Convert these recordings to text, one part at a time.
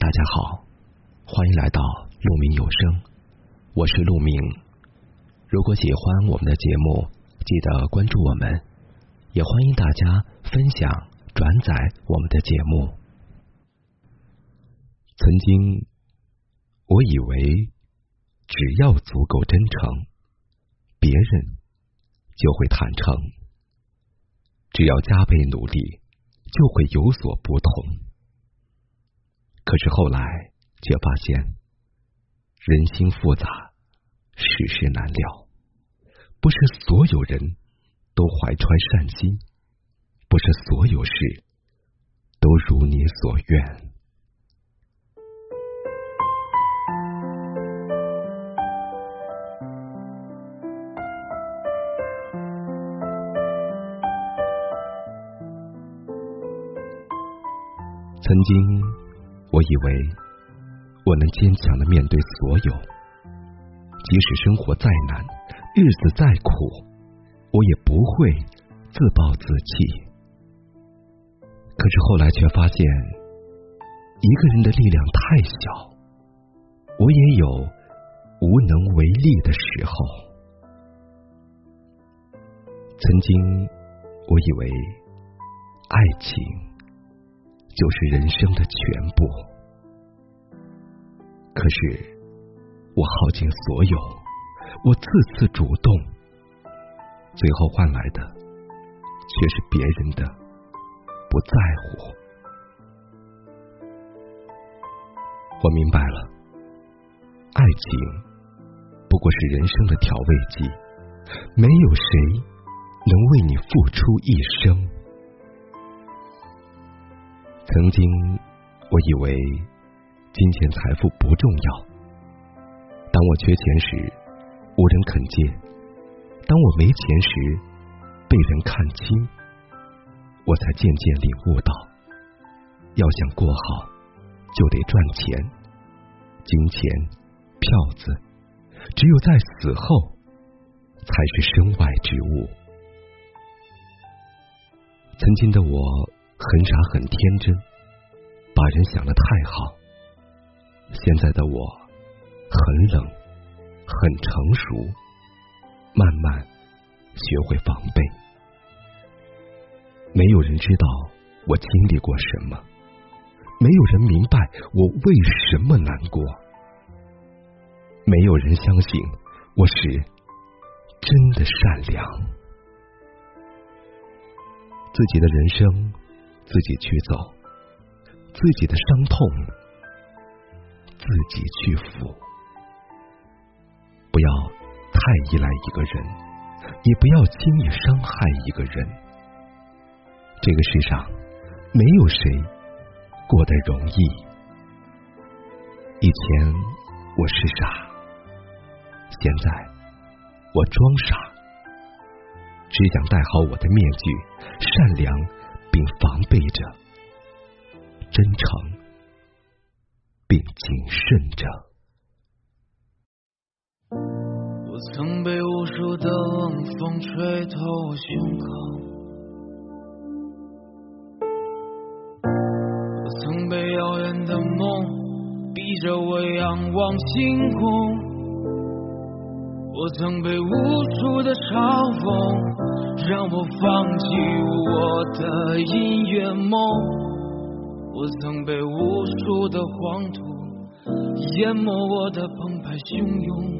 大家好，欢迎来到鹿鸣有声，我是鹿鸣。如果喜欢我们的节目，记得关注我们，也欢迎大家分享转载我们的节目。曾经，我以为只要足够真诚，别人就会坦诚；只要加倍努力，就会有所不同。可是后来却发现，人心复杂，世事难料。不是所有人都怀揣善心，不是所有事都如你所愿。曾经。我以为我能坚强的面对所有，即使生活再难，日子再苦，我也不会自暴自弃。可是后来却发现，一个人的力量太小，我也有无能为力的时候。曾经，我以为爱情。就是人生的全部。可是，我耗尽所有，我次次主动，最后换来的却是别人的不在乎。我明白了，爱情不过是人生的调味剂，没有谁能为你付出一生。曾经，我以为金钱财富不重要。当我缺钱时，无人肯借；当我没钱时，被人看轻。我才渐渐领悟到，要想过好，就得赚钱。金钱、票子，只有在死后，才是身外之物。曾经的我。很傻很天真，把人想的太好。现在的我很冷，很成熟，慢慢学会防备。没有人知道我经历过什么，没有人明白我为什么难过，没有人相信我是真的善良。自己的人生。自己去走，自己的伤痛自己去抚，不要太依赖一个人，也不要轻易伤害一个人。这个世上没有谁过得容易。以前我是傻，现在我装傻，只想戴好我的面具，善良。并防备着，真诚，并谨慎着。我曾被无数的冷风吹透胸口，我曾被遥远的梦逼着我仰望星空。我曾被无数的嘲讽，让我放弃我的音乐梦。我曾被无数的黄土淹没我的澎湃汹涌。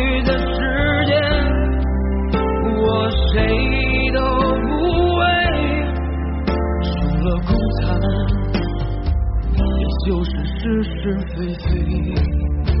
是是非非。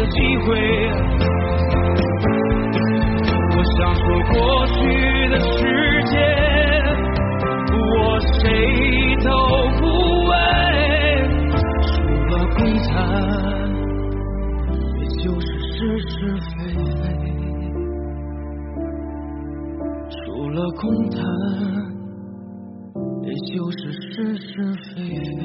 我一次机会。我想说过去的时间，我谁都不为，除了空谈，也就是是是非非。除了空谈，也就是是是非非。